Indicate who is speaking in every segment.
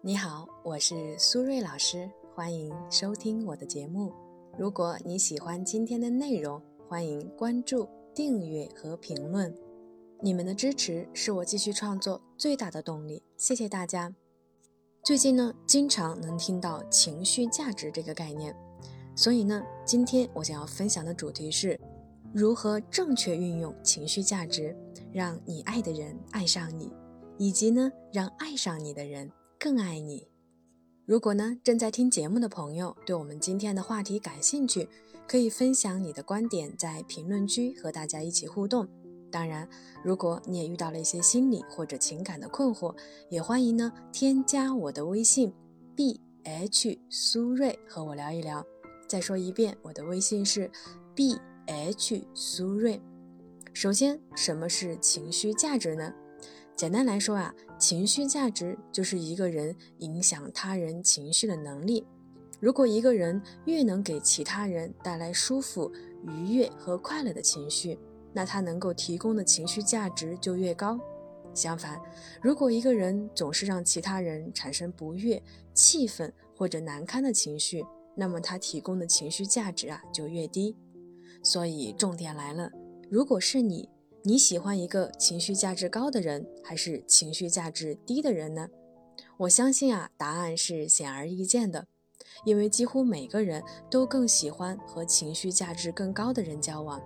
Speaker 1: 你好，我是苏瑞老师，欢迎收听我的节目。如果你喜欢今天的内容，欢迎关注、订阅和评论。你们的支持是我继续创作最大的动力，谢谢大家。最近呢，经常能听到情绪价值这个概念，所以呢，今天我想要分享的主题是如何正确运用情绪价值，让你爱的人爱上你，以及呢，让爱上你的人。更爱你。如果呢正在听节目的朋友对我们今天的话题感兴趣，可以分享你的观点，在评论区和大家一起互动。当然，如果你也遇到了一些心理或者情感的困惑，也欢迎呢添加我的微信 b h 苏瑞和我聊一聊。再说一遍，我的微信是 b h 苏瑞。首先，什么是情绪价值呢？简单来说啊，情绪价值就是一个人影响他人情绪的能力。如果一个人越能给其他人带来舒服、愉悦和快乐的情绪，那他能够提供的情绪价值就越高。相反，如果一个人总是让其他人产生不悦、气愤或者难堪的情绪，那么他提供的情绪价值啊就越低。所以重点来了，如果是你。你喜欢一个情绪价值高的人，还是情绪价值低的人呢？我相信啊，答案是显而易见的，因为几乎每个人都更喜欢和情绪价值更高的人交往。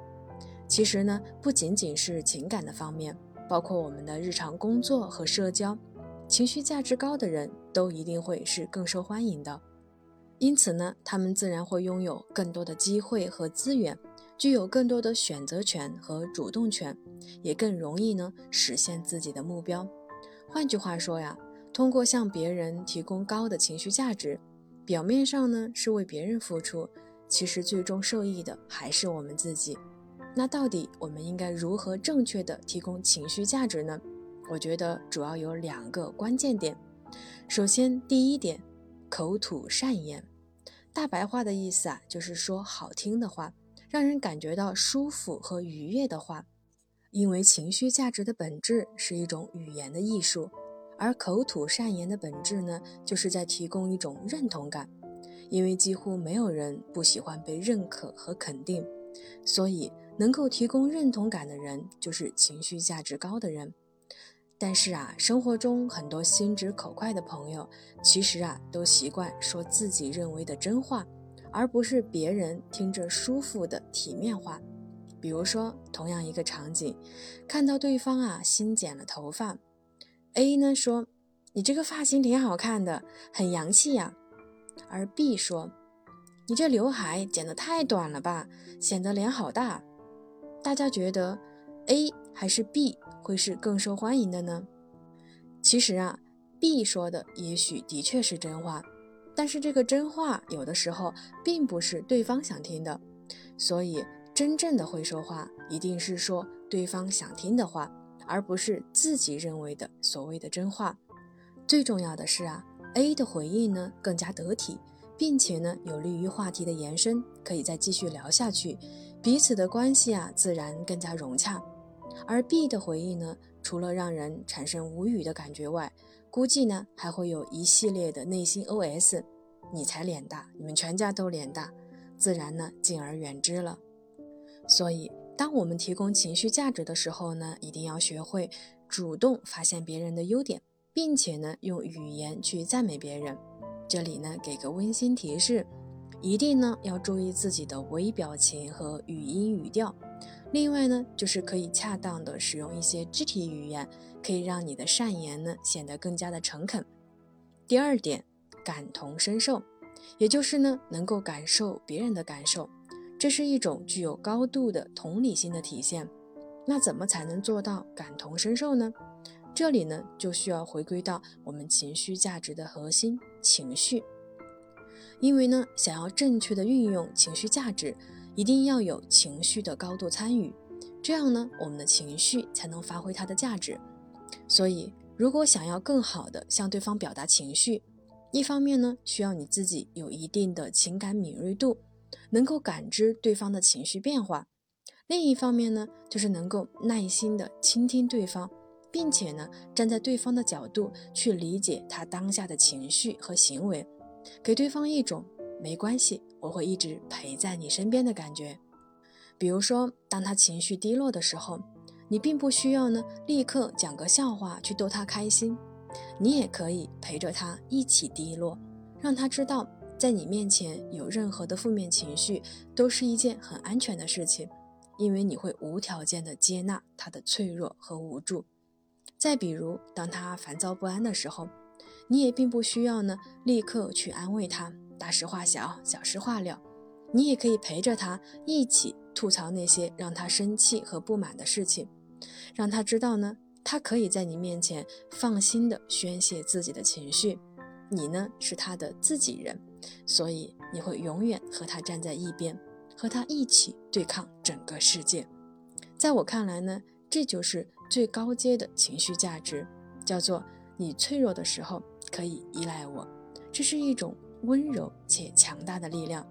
Speaker 1: 其实呢，不仅仅是情感的方面，包括我们的日常工作和社交，情绪价值高的人都一定会是更受欢迎的。因此呢，他们自然会拥有更多的机会和资源。具有更多的选择权和主动权，也更容易呢实现自己的目标。换句话说呀，通过向别人提供高的情绪价值，表面上呢是为别人付出，其实最终受益的还是我们自己。那到底我们应该如何正确的提供情绪价值呢？我觉得主要有两个关键点。首先，第一点，口吐善言，大白话的意思啊，就是说好听的话。让人感觉到舒服和愉悦的话，因为情绪价值的本质是一种语言的艺术，而口吐善言的本质呢，就是在提供一种认同感。因为几乎没有人不喜欢被认可和肯定，所以能够提供认同感的人就是情绪价值高的人。但是啊，生活中很多心直口快的朋友，其实啊，都习惯说自己认为的真话。而不是别人听着舒服的体面话，比如说，同样一个场景，看到对方啊新剪了头发，A 呢说：“你这个发型挺好看的，很洋气呀。”而 B 说：“你这刘海剪得太短了吧，显得脸好大。”大家觉得 A 还是 B 会是更受欢迎的呢？其实啊，B 说的也许的确是真话。但是这个真话有的时候并不是对方想听的，所以真正的会说话一定是说对方想听的话，而不是自己认为的所谓的真话。最重要的是啊，A 的回应呢更加得体，并且呢有利于话题的延伸，可以再继续聊下去，彼此的关系啊自然更加融洽。而 B 的回应呢，除了让人产生无语的感觉外，估计呢还会有一系列的内心 OS：“ 你才脸大，你们全家都脸大。”自然呢敬而远之了。所以，当我们提供情绪价值的时候呢，一定要学会主动发现别人的优点，并且呢用语言去赞美别人。这里呢给个温馨提示：一定呢要注意自己的微表情和语音语调。另外呢，就是可以恰当的使用一些肢体语言，可以让你的善言呢显得更加的诚恳。第二点，感同身受，也就是呢能够感受别人的感受，这是一种具有高度的同理心的体现。那怎么才能做到感同身受呢？这里呢就需要回归到我们情绪价值的核心——情绪。因为呢，想要正确的运用情绪价值。一定要有情绪的高度参与，这样呢，我们的情绪才能发挥它的价值。所以，如果想要更好的向对方表达情绪，一方面呢，需要你自己有一定的情感敏锐度，能够感知对方的情绪变化；另一方面呢，就是能够耐心的倾听对方，并且呢，站在对方的角度去理解他当下的情绪和行为，给对方一种没关系，我会一直陪在你身边的感觉。比如说，当他情绪低落的时候，你并不需要呢立刻讲个笑话去逗他开心，你也可以陪着他一起低落，让他知道在你面前有任何的负面情绪都是一件很安全的事情，因为你会无条件的接纳他的脆弱和无助。再比如，当他烦躁不安的时候，你也并不需要呢立刻去安慰他，大事化小，小事化了。你也可以陪着他一起吐槽那些让他生气和不满的事情，让他知道呢，他可以在你面前放心的宣泄自己的情绪。你呢是他的自己人，所以你会永远和他站在一边，和他一起对抗整个世界。在我看来呢，这就是。最高阶的情绪价值，叫做你脆弱的时候可以依赖我，这是一种温柔且强大的力量。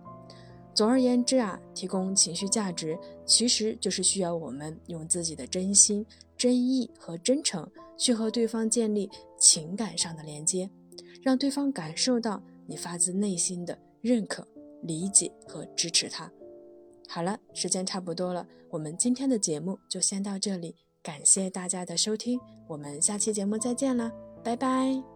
Speaker 1: 总而言之啊，提供情绪价值其实就是需要我们用自己的真心、真意和真诚去和对方建立情感上的连接，让对方感受到你发自内心的认可、理解和支持他。好了，时间差不多了，我们今天的节目就先到这里。感谢大家的收听，我们下期节目再见了，拜拜。